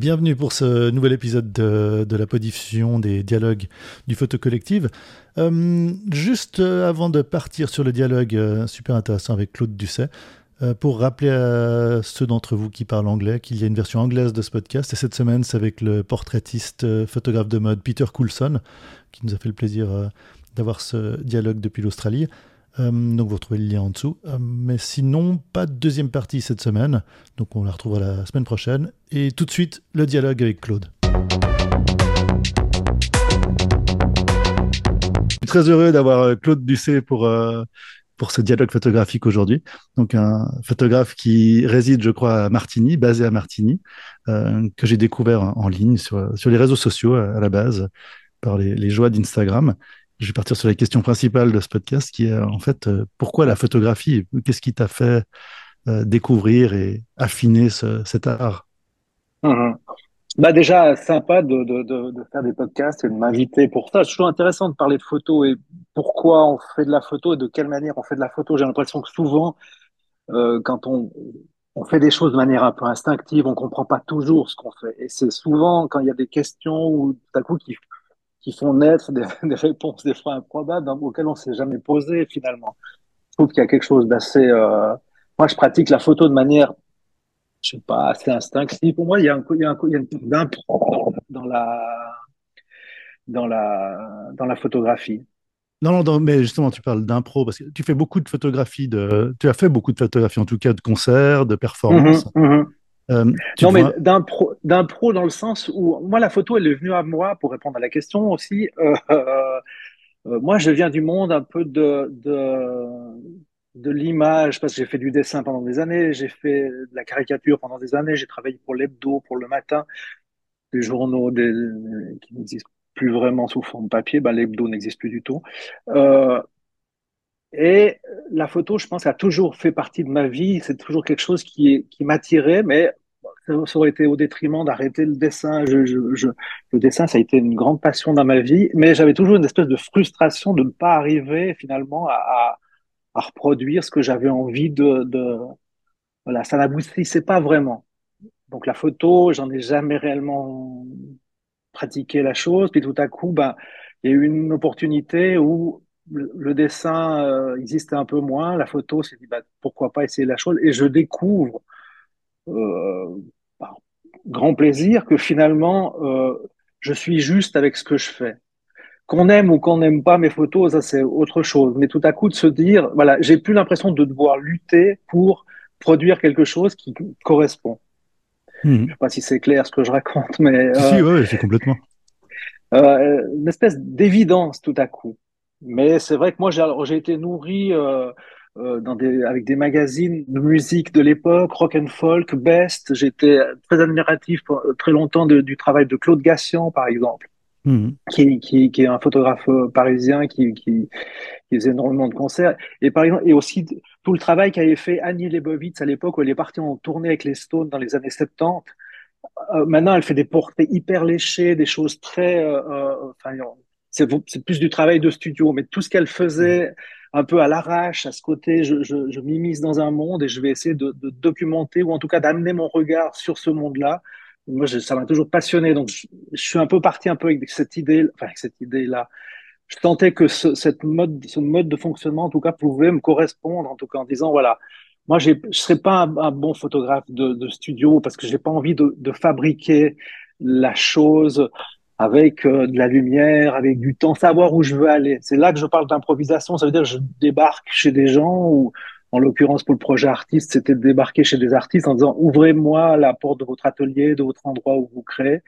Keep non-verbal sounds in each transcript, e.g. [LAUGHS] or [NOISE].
Bienvenue pour ce nouvel épisode de, la podiffusion des dialogues du Photo Collective. Euh, juste euh, avant de partir sur le dialogue euh, super intéressant avec Claude Dusset, pour rappeler à ceux d'entre vous qui parlent anglais qu'il y a une version anglaise de ce podcast. Et cette semaine, c'est avec le portraitiste, photographe de mode Peter Coulson, qui nous a fait le plaisir d'avoir ce dialogue depuis l'Australie. Euh, donc vous retrouvez le lien en dessous. Euh, mais sinon, pas de deuxième partie cette semaine. Donc on la retrouvera la semaine prochaine. Et tout de suite, le dialogue avec Claude. Je suis très heureux d'avoir euh, Claude Ducé pour, pour ce dialogue photographique aujourd'hui. Donc un photographe qui réside, je crois, à Martigny, basé à Martigny, que j'ai découvert en ligne sur, sur les réseaux sociaux à, la base par les, les joies d'Instagram je vais partir sur la question principale de ce podcast, qui est en fait euh, pourquoi la photographie? Qu'est-ce qui t'a fait euh, découvrir et affiner cet art? Mmh bah Déjà, sympa de, de, de, faire des podcasts et de m'inviter pour ça. C'est toujours intéressant de parler de photo et pourquoi on fait de la photo et de quelle manière on fait de la photo. J'ai l'impression que souvent, euh, quand on, on fait des choses de manière un peu instinctive, on comprend pas toujours ce qu'on fait. Et c'est souvent quand il y a des questions ou tout à coup qui qui font naître [LAUGHS] des, réponses des fois improbables auxquelles on s'est jamais posé finalement. Je trouve qu'il y a quelque chose d'assez. Euh... Moi, je pratique la photo de manière, je sais pas, assez instinctive. Pour moi, il y a, un, il y a, un, il y a une d'impro dans la dans la dans la photographie. Non, non, mais justement, tu parles d'impro parce que tu fais beaucoup de photographies de, tu as fait beaucoup de photographies en tout cas de concerts, de performances. Mmh mmh euh, non, mais d'un pro, d'un pro dans le sens où moi la photo elle est venue à moi pour répondre à la question aussi. Euh, [LAUGHS] euh, moi, je viens du monde un peu de de, de l'image parce que j'ai fait du dessin pendant des années, j'ai fait de la caricature pendant des années, j'ai travaillé pour l'hebdo, pour le matin, des journaux des, qui n'existent plus vraiment sous forme papier. Ben, l'hebdo n'existe plus du tout. Et la photo, je pense, a toujours fait partie de ma vie. C'est toujours quelque chose qui, qui m'attirait, mais ça aurait été au détriment d'arrêter le dessin. Le dessin, ça a été une grande passion dans ma vie, mais j'avais toujours une espèce de frustration de ne pas arriver finalement à, reproduire ce que j'avais envie de, Voilà, ça n'aboutissait pas vraiment. Donc la photo, j'en ai jamais réellement pratiqué la chose. Puis tout à coup, ben, il y a eu une opportunité où le, dessin euh, existait un peu moins. La photo, s'est dit bah, pourquoi pas essayer la chose. Et je découvre euh, grand plaisir que finalement, euh, je suis juste avec ce que je fais. Qu'on aime ou qu'on n'aime pas mes photos, ça c'est autre chose. Mais tout à coup de se dire, voilà, j'ai plus l'impression de devoir lutter pour produire quelque chose qui correspond. Mmh. Je sais pas si c'est clair ce que je raconte, mais si, ouais, c'est complètement. Euh, une espèce d'évidence tout à coup. Mais c'est vrai que moi j'ai été nourri euh, euh, dans des, avec des magazines de musique de l'époque, rock and folk, best. J'étais très admiratif pour, euh, très longtemps de, du travail de Claude Gassian, par exemple, mmh. qui, qui, qui, est un photographe euh, parisien qui, qui, qui faisait énormément de concerts. Et par exemple, et aussi tout le travail qu'avait fait Annie Leibovitz à l'époque où elle est partie en tournée avec les Stones dans les années 70. Euh, maintenant, elle fait des portraits hyper léchés, des choses très, euh, enfin, c'est plus du travail de studio, mais tout ce qu'elle faisait un peu à l'arrache, à ce côté, je, je, je dans un monde et je vais essayer de, de documenter ou en tout cas d'amener mon regard sur ce monde-là. Moi, je, ça m'a toujours passionné, donc je, suis un peu parti un peu avec cette idée, enfin avec cette idée-là. Je sentais que ce, cette mode, ce mode de fonctionnement, en tout cas, pouvait me correspondre, en tout cas en disant voilà, moi, je serais pas un, un, bon photographe de, de studio parce que j'ai pas envie de, de fabriquer la chose avec euh, de la lumière, avec du temps, savoir où je veux aller. C'est là que je parle d'improvisation. Ça veut dire que je débarque chez des gens ou, en l'occurrence pour le projet artiste, c'était de débarquer chez des artistes en disant ouvrez-moi la porte de votre atelier, de votre endroit où vous créez.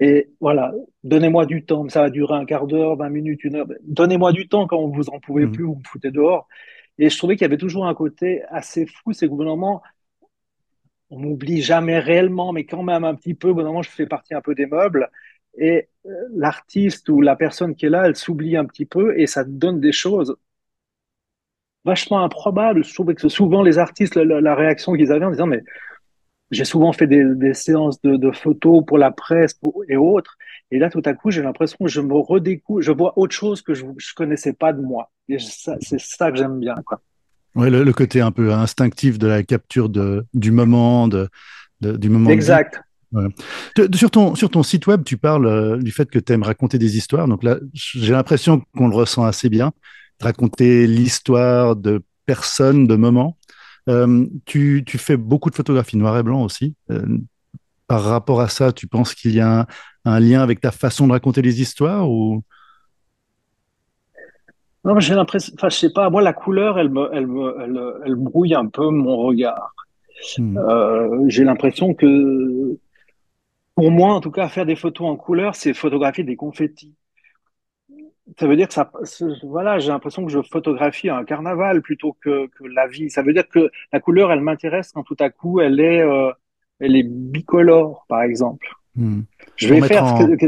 Et voilà, donnez-moi du temps. Ça va durer un quart d'heure, vingt minutes, une heure. Donnez-moi du temps quand vous en pouvez mmh. plus, vous me foutez dehors. Et je trouvais qu'il y avait toujours un côté assez fou, c'est que gouvernements, on m'oublie jamais réellement, mais quand même un petit peu. Au moment, je fais partie un peu des meubles et euh, l'artiste ou la personne qui est là, elle s'oublie un petit peu et ça donne des choses vachement improbables. Je trouvais que souvent les artistes, la, réaction qu'ils avaient en disant mais j'ai souvent fait des, des séances de, de, photos pour la presse et autres. Et là, tout à coup, j'ai l'impression que je me redécouvre, je vois autre chose que je ne connaissais pas de moi. Et c'est ça que j'aime bien. Quoi. Ouais, le, le, côté un peu instinctif de la capture de, du moment, de, du moment. Exact. Sur, ton, sur ton site web, tu parles euh, du fait que tu aimes raconter des histoires. Donc là, j'ai l'impression qu'on le ressent assez bien. Raconter l'histoire de personnes, de moments. Euh, tu, tu, fais beaucoup de photographies noir et blanc aussi. Euh, par rapport à ça, tu penses qu'il y a un, un, lien avec ta façon de raconter les histoires ou? Non, j'ai l'impression, enfin, je sais pas, moi, la couleur, elle me, elle me, elle, elle brouille un peu mon regard. Hmm. Euh, j'ai l'impression que, pour moi, en tout cas, faire des photos en couleur, c'est photographier des confettis. Ça veut dire que ça, voilà, j'ai l'impression que je photographie un carnaval plutôt que, que la vie. Ça veut dire que la couleur, elle m'intéresse quand tout à coup, elle est, euh, elle est bicolore, par exemple. Hmm. Je vais faire que,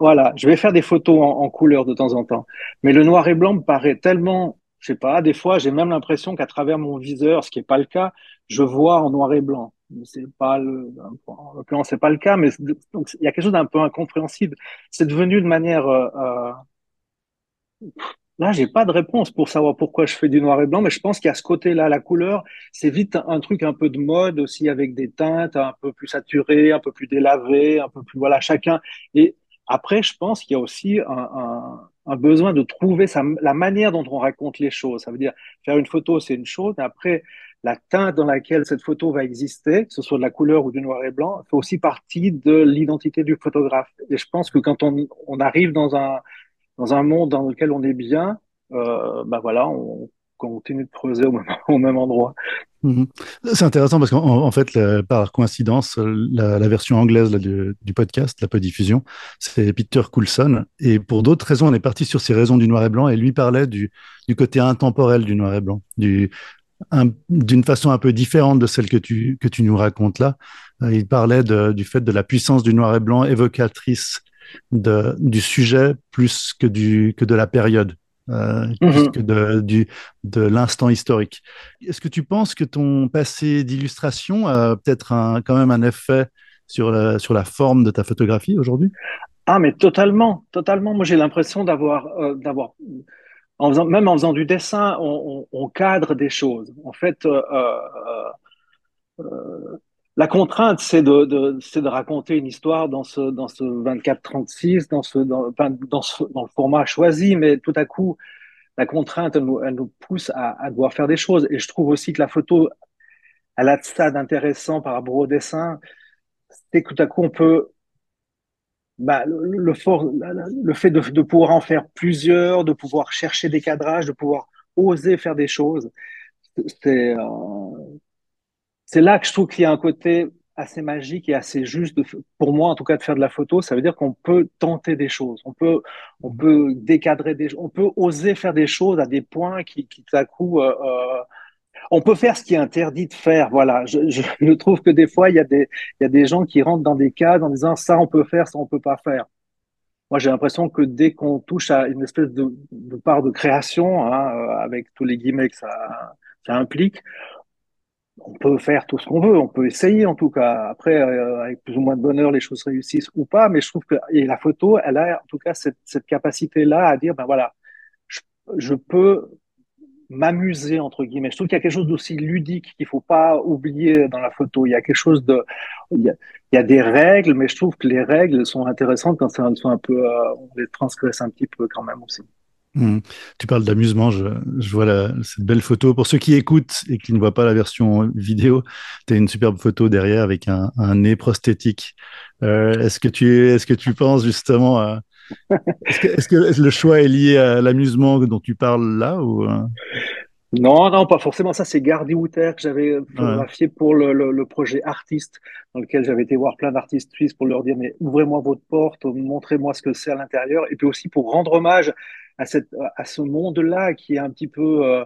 voilà, je vais faire des photos en, en, couleur de temps en temps. Mais le noir et blanc me paraît tellement, je sais pas, des fois, j'ai même l'impression qu'à travers mon viseur, ce qui est pas le cas, je vois en noir et blanc. C'est pas le, en l'occurrence, c'est pas le cas, mais donc il y a quelque chose d'un peu incompréhensible. C'est devenu de manière, euh, euh là, j'ai pas de réponse pour savoir pourquoi je fais du noir et blanc, mais je pense qu'il y a ce côté-là, la couleur, c'est vite un truc un peu de mode aussi avec des teintes un peu plus saturées, un peu plus délavées, un peu plus, voilà, chacun. Et après, je pense qu'il y a aussi un, besoin de trouver sa, la manière dont on raconte les choses. Ça veut dire, faire une photo, c'est une chose, après, la teinte dans laquelle cette photo va exister, que ce soit de la couleur ou du noir et blanc, fait aussi partie de l'identité du photographe. Et je pense que quand on, arrive dans un, dans un monde dans lequel on est bien, euh, ben voilà, on continue de creuser [LAUGHS] au même, endroit. Mhm. C'est intéressant parce qu'en fait, par coïncidence, la, version anglaise du, podcast, la diffusion, c'est Peter Coulson. Et pour d'autres raisons, on est parti sur ces raisons du noir et blanc. Et lui parlait du, du côté intemporel du noir et blanc, d'une façon un peu différente de celle que tu, que tu nous racontes là. Euh, il parlait de, du fait de la puissance du noir et blanc évocatrice de, du sujet plus que, du, que de la période euh, mhm. que de, du, de l'instant historique. Est-ce que tu penses que ton passé d'illustration a peut-être un, quand même un effet sur la, sur la forme de ta photographie aujourd'hui? Ah, mais totalement, totalement. Moi, j'ai l'impression d'avoir, euh, d'avoir, en faisant, même en faisant du dessin, on, on, on cadre des choses. En fait, euh, euh, euh la contrainte, c'est de, de, de raconter une histoire dans ce, dans ce 24-36, dans ce, dans, ce, dans le format choisi, mais tout à coup, la contrainte, elle nous, elle nous pousse à, à, devoir faire des choses. Et je trouve aussi que la photo, elle a de ça d'intéressant par rapport au dessin, c'est que tout à coup, on peut, bah, le, le, fort, le fait de, de pouvoir en faire plusieurs, de pouvoir chercher des cadrages, de pouvoir oser faire des choses, c'est, euh, c'est là que je trouve qu'il y a un côté assez magique et assez juste, de, pour moi en tout cas, de faire de la photo. Ça veut dire qu'on peut tenter des choses, on peut, on peut décadrer des, on peut oser faire des choses à des points qui, qui tout à coup, euh, euh, on peut faire ce qui est interdit de faire. Voilà, je, je, trouve que des fois il y a des, il y a des gens qui rentrent dans des cases en disant ça on peut faire, ça on peut pas faire. Moi, j'ai l'impression que dès qu'on touche à une espèce de, part de création, hein, euh, avec tous les guillemets que ça, implique, on peut faire tout ce qu'on veut, on peut essayer en tout cas. Après, euh, avec plus ou moins de bonheur, les choses réussissent ou pas, mais je trouve que et la photo, elle a en tout cas cette, cette capacité-là à dire, ben voilà, je peux m'amuser entre guillemets. Je trouve qu'il y a quelque chose d'aussi ludique qu'il faut pas oublier dans la photo. Il y a quelque chose de, il y a, des règles, mais je trouve que les règles sont intéressantes quand elles sont un peu, euh, on les transgresse un petit peu quand même aussi. Mmh. Tu parles d'amusement, je, vois cette belle photo. Pour ceux qui écoutent et qui ne voient pas la version vidéo, tu as une superbe photo derrière avec un, un nez prosthétique. Euh, est-ce que tu est-ce que tu penses justement à est-ce que, le choix est lié à l'amusement dont tu parles là ou euh? Non, non, pas forcément. Ça, c'est Gardy Wouter que j'avais photographié ouais. pour le, le, le, projet Artiste, dans lequel j'avais été voir plein d'artistes suisses pour leur dire, mais ouvrez-moi votre porte, montrez-moi ce que c'est à l'intérieur. Et puis aussi pour rendre hommage à, cette, à ce monde-là qui est un petit peu... Euh...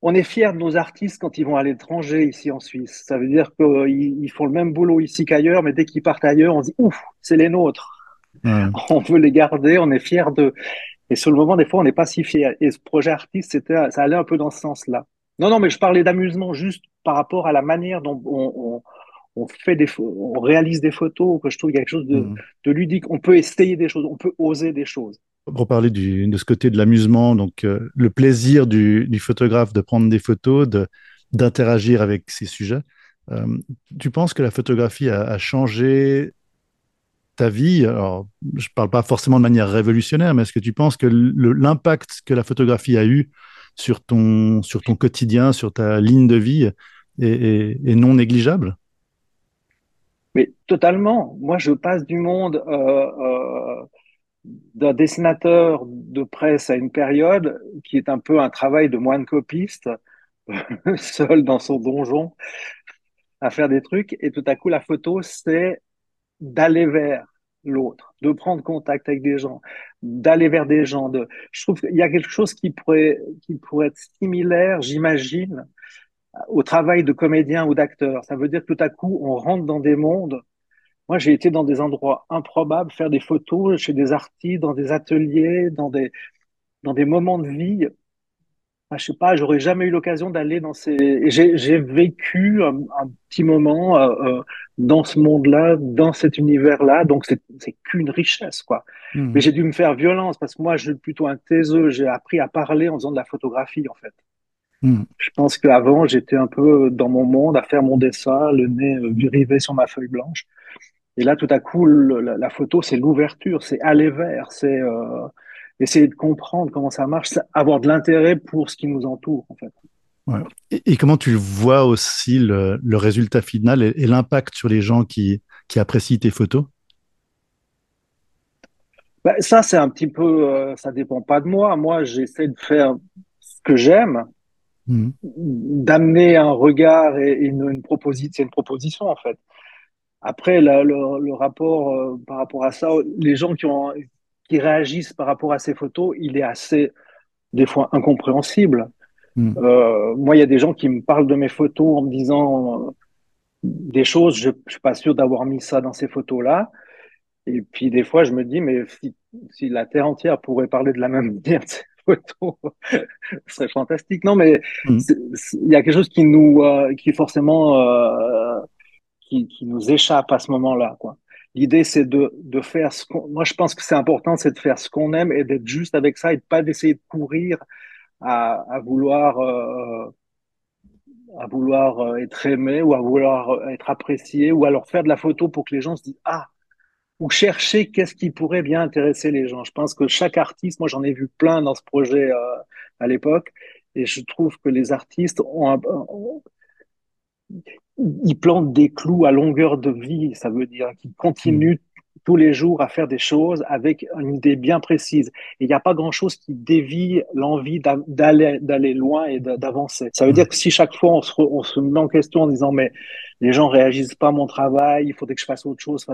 On est fiers de nos artistes quand ils vont à l'étranger ici en Suisse. Ça veut dire qu'ils ils font le même boulot ici qu'ailleurs, mais dès qu'ils partent ailleurs, on se dit, ouf, c'est les nôtres. [LAUGHS] On veut les garder, on est fiers de... Et sur le moment, des fois, on n'est pas si fiers. Et ce projet artiste, c'était, ça allait un peu dans ce sens-là. Non, non, mais je parlais d'amusement juste par rapport à la manière dont on, on, on fait des, on réalise des photos, que je trouve quelque chose de, mmh. de, ludique. On peut essayer des choses, on peut oser des choses. Pour parler du, de ce côté de l'amusement, donc euh, le plaisir du, photographe de prendre des photos, d'interagir avec ses sujets. tu penses que la photographie a, changé ta vie, alors je ne parle pas forcément de manière révolutionnaire, mais est-ce que tu penses que l'impact que la photographie a eu sur ton, sur ton quotidien, sur ta ligne de vie est, non négligeable? Mais totalement. Moi, je passe du monde euh, euh, d'un dessinateur de presse à une période qui est un peu un travail de moine copiste, [LAUGHS] seul dans son donjon, à faire des trucs. Et tout à coup, la photo, c'est d'aller vers l'autre, de prendre contact avec des gens, d'aller vers des gens. De... Je trouve qu'il y a quelque chose qui pourrait, qui pourrait être similaire, j'imagine, au travail de comédien ou d'acteur. Ça veut dire que tout à coup, on rentre dans des mondes. Moi, j'ai été dans des endroits improbables, faire des photos chez des artistes, dans des ateliers, dans des, dans des moments de vie ah, je sais pas, j'aurais jamais eu l'occasion d'aller dans ces. J'ai vécu un, petit moment euh, euh, dans ce monde-là, dans cet univers-là, donc c'est qu'une richesse, quoi. Mmh. Mais j'ai dû me faire violence parce que moi, je suis plutôt un taiseux. J'ai appris à parler en faisant de la photographie, en fait. Mmh. Je pense qu'avant, j'étais un peu dans mon monde, à faire mon dessin, le nez euh, rivé sur ma feuille blanche. Et là, tout à coup, la, la, photo, c'est l'ouverture, c'est aller vers, c'est euh, essayer de comprendre comment ça marche, avoir de l'intérêt pour ce qui nous entoure, en fait. Ouais. Et, comment tu vois aussi le, le résultat final et, l'impact sur les gens qui, qui apprécient tes photos? Ben, Ça, c'est un petit peu, euh, ça dépend pas de moi. Moi, j'essaie de faire ce que j'aime, mmh. d'amener un regard et, une proposition, en fait. Après, le, le, rapport euh, par rapport à ça, les gens qui ont, qui réagissent par rapport à ces photos, il est assez, des fois, incompréhensible. Hmm. Euh, moi, il y a des gens qui me parlent de mes photos en me disant euh, des choses, je, je suis pas sûr d'avoir mis ça dans ces photos-là. Et puis, des fois, je me dis, mais si, la Terre entière pourrait parler de la même [LAUGHS] manière de ces photos, [LAUGHS] ce serait fantastique. Non, mais hmm. il y a quelque chose qui nous, qui forcément, qui, qui nous échappe à ce moment-là, quoi. L'idée, c'est de, de faire ce qu'on. Moi, je pense que c'est important, c'est de faire ce qu'on aime et d'être juste avec ça et de pas d'essayer de courir à, à vouloir euh, à vouloir euh, être aimé ou à vouloir euh, être apprécié ou alors faire de la photo pour que les gens se disent ah ou chercher qu'est-ce qui pourrait bien intéresser les gens. Je pense que chaque artiste, moi j'en ai vu plein dans ce projet euh, à l'époque, et je trouve que les artistes ont, un, ont, ils plantent des clous à longueur de vie, ça veut dire qu'ils continuent mm. tous les jours à faire des choses avec une idée bien précise. Et il n'y a pas grand-chose qui dévie l'envie d'aller d'aller loin et d'avancer. Ça veut mm. dire que si chaque fois on se, on se met en question en disant mais les gens réagissent pas à mon travail, il faudrait que je fasse autre chose.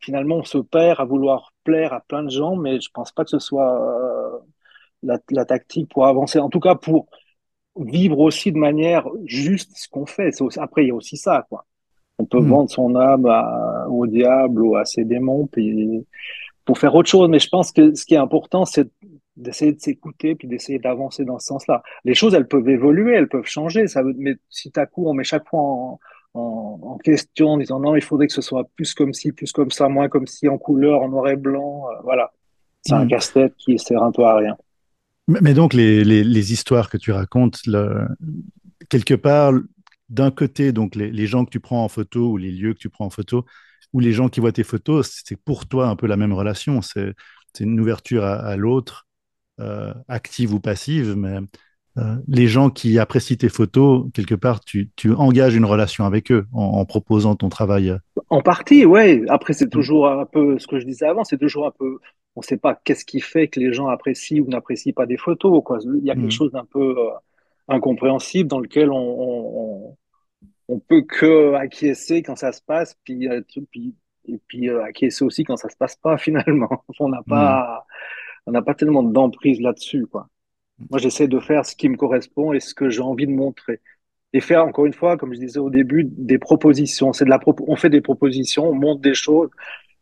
finalement, on se perd à vouloir plaire à plein de gens, mais je pense pas que ce soit euh, la, la tactique pour avancer. En tout cas, pour vivre aussi de manière juste ce qu'on fait. après, il y a aussi ça, quoi. On peut hmm. vendre son âme au diable ou à ses démons puis, pour faire autre chose. Mais je pense que ce qui est important, c'est d'essayer de s'écouter puis d'essayer d'avancer dans ce sens-là. Les choses, elles peuvent évoluer, elles peuvent changer. Ça veut, mais si à coup, on met chaque fois en, en, en, question en disant non, il faudrait que ce soit plus comme ci, plus comme ça, moins comme ci, en couleur, en noir et blanc, euh, voilà. C'est un hmm. casse-tête qui sert un peu à rien. Mais donc, les, les, histoires que tu racontes, le, quelque part, d'un côté, donc les, les, gens que tu prends en photo ou les lieux que tu prends en photo, ou les gens qui voient tes photos, c'est pour toi un peu la même relation. C'est une ouverture à, l'autre, euh, active ou passive, mais euh, les gens qui apprécient tes photos, quelque part, tu, tu engages une relation avec eux en, en proposant ton travail. En partie, oui. Après, c'est toujours un peu ce que je disais avant, c'est toujours un peu on ne sait pas qu'est-ce qui fait que les gens apprécient ou n'apprécient pas des photos. Quoi. Il y a quelque mmh. chose d'un peu euh, incompréhensible dans lequel on, on, peut que acquiescer quand ça se passe, puis, euh, puis et puis euh, acquiescer aussi quand ça se passe pas [LAUGHS] finalement. On n'a pas, mmh. on n'a pas tellement d'emprise là-dessus, quoi. Moi, j'essaie de faire ce qui me correspond et ce que j'ai envie de montrer. Et faire, encore une fois, comme je disais au début, des propositions. C'est de la on fait des propositions, on montre des choses,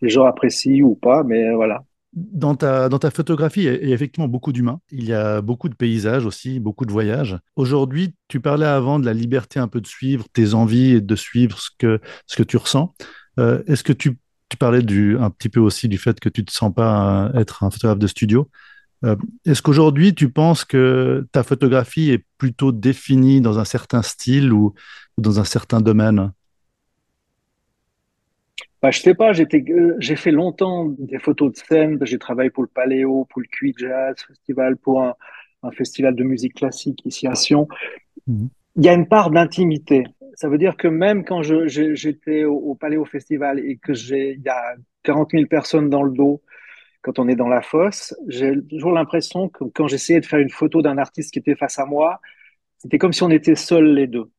les gens apprécient ou pas, mais voilà. Dans ta, dans ta photographie, il y a effectivement beaucoup d'humains. Il y a beaucoup de paysages aussi, beaucoup de voyages. Aujourd'hui, tu parlais avant de la liberté un peu de suivre tes envies et de suivre ce que, ce que tu ressens. Euh, est-ce que tu, tu parlais un petit peu aussi du fait que tu ne te sens pas être un photographe de studio euh, Est-ce qu'aujourd'hui, tu penses que ta photographie est plutôt définie dans un certain style ou dans un certain domaine? Bah, je sais pas, j'étais, euh, j'ai fait longtemps des photos de scène. J'ai travaillé pour le Paléo, pour le Cui Jazz Festival, pour un, un, festival de musique classique ici à Sion. Mhm. Il y a une part d'intimité. Ça veut dire que même quand j'étais au, au, Paléo Festival et que j'ai, il y a 40 000 personnes dans le dos, quand on est dans la fosse, j'ai toujours l'impression que quand j'essayais de faire une photo d'un artiste qui était face à moi, c'était comme si on était seuls les deux.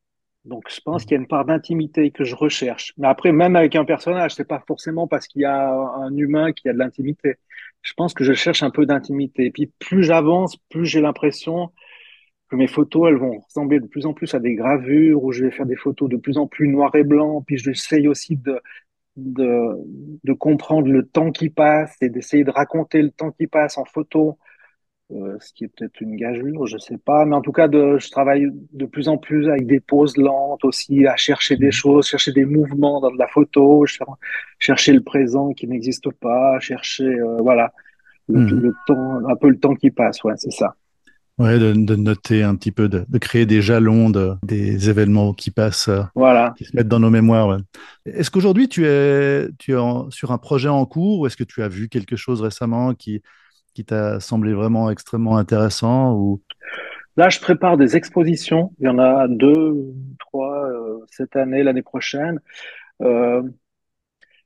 Donc, je pense qu'il y a une part d'intimité que je recherche. Mais après, même avec un personnage, c'est pas forcément parce qu'il y a un humain qui a de l'intimité. Je pense que je cherche un peu d'intimité. Et puis, plus j'avance, plus j'ai l'impression que mes photos, elles vont ressembler de plus en plus à des gravures, où je vais faire des photos de plus en plus noir et blanc. Puis, j'essaye aussi de, de, de comprendre le temps qui passe et d'essayer de raconter le temps qui passe en photo. Euh, ce qui est peut-être une gageure, je sais pas, mais en tout cas, de, je travaille de plus en plus avec des poses lentes aussi, à chercher des mmh. choses, chercher des mouvements dans de la photo, chercher le présent qui n'existe pas, chercher, euh, voilà, mmh. le, temps, un peu le temps qui passe, ouais, c'est ça. Ouais, de, de, noter un petit peu, de, de créer des jalons de, des événements qui passent, euh, voilà. qui se mettent dans nos mémoires. Ouais. Est-ce qu'aujourd'hui tu es, tu es sur un projet en cours ou est-ce que tu as vu quelque chose récemment qui, qui t'a semblé vraiment extrêmement intéressant ou... Là, je prépare des expositions. Il y en a deux, trois euh, cette année, l'année prochaine. Euh,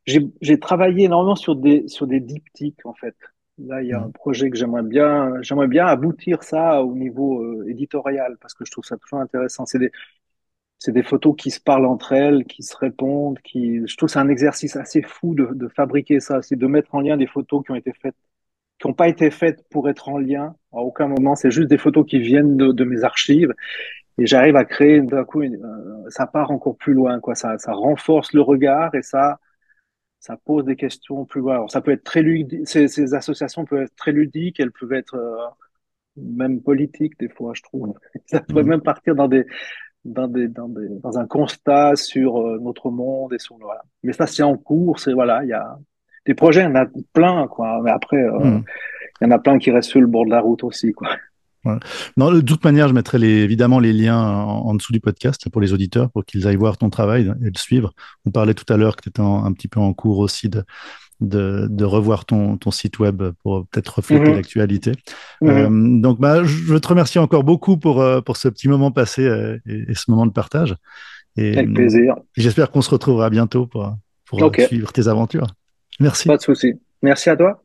j'ai travaillé énormément sur des sur des diptyques en fait. Là, il y a mmh. un projet que j'aimerais bien j'aimerais bien aboutir ça au niveau euh, éditorial parce que je trouve ça toujours intéressant. C'est des c'est des photos qui se parlent entre elles, qui se répondent, qui je trouve c'est un exercice assez fou de, de fabriquer ça, c'est de mettre en lien des photos qui ont été faites qui n'ont pas été faites pour être en lien. À aucun moment, c'est juste des photos qui viennent de, de mes archives. Et j'arrive à créer d'un coup, une, euh, ça part encore plus loin, quoi. Ça, ça renforce le regard et ça, ça pose des questions plus loin. Alors, ça peut être très ludique. Ces, ces, associations peuvent être très ludiques. Elles peuvent être euh, même politiques des fois, je trouve. [LAUGHS] Ça peut mmh. même partir dans des, dans des, dans des, dans un constat sur euh, notre monde et sur voilà. Mais ça, c'est en cours. C'est voilà, il y a, des projets, il y en a plein, quoi. Mais après, euh, hmm. il y en a plein qui restent sur le bord de la route aussi, quoi. Non, de toute manière, je mettrai les, évidemment les liens en, dessous du podcast pour les auditeurs, pour qu'ils aillent voir ton travail et le suivre. On parlait tout à l'heure que tu étais un petit peu en cours aussi de, de, de revoir ton, ton, site web pour peut-être refléter mhm. l'actualité. Mhm. Euh, donc, bah, je te remercie encore beaucoup pour, euh, pour ce petit moment passé et, ce moment de partage. Et, Avec plaisir. J'espère qu'on se retrouvera bientôt pour, pour suivre tes aventures. Merci. Pas de souci. Merci à toi.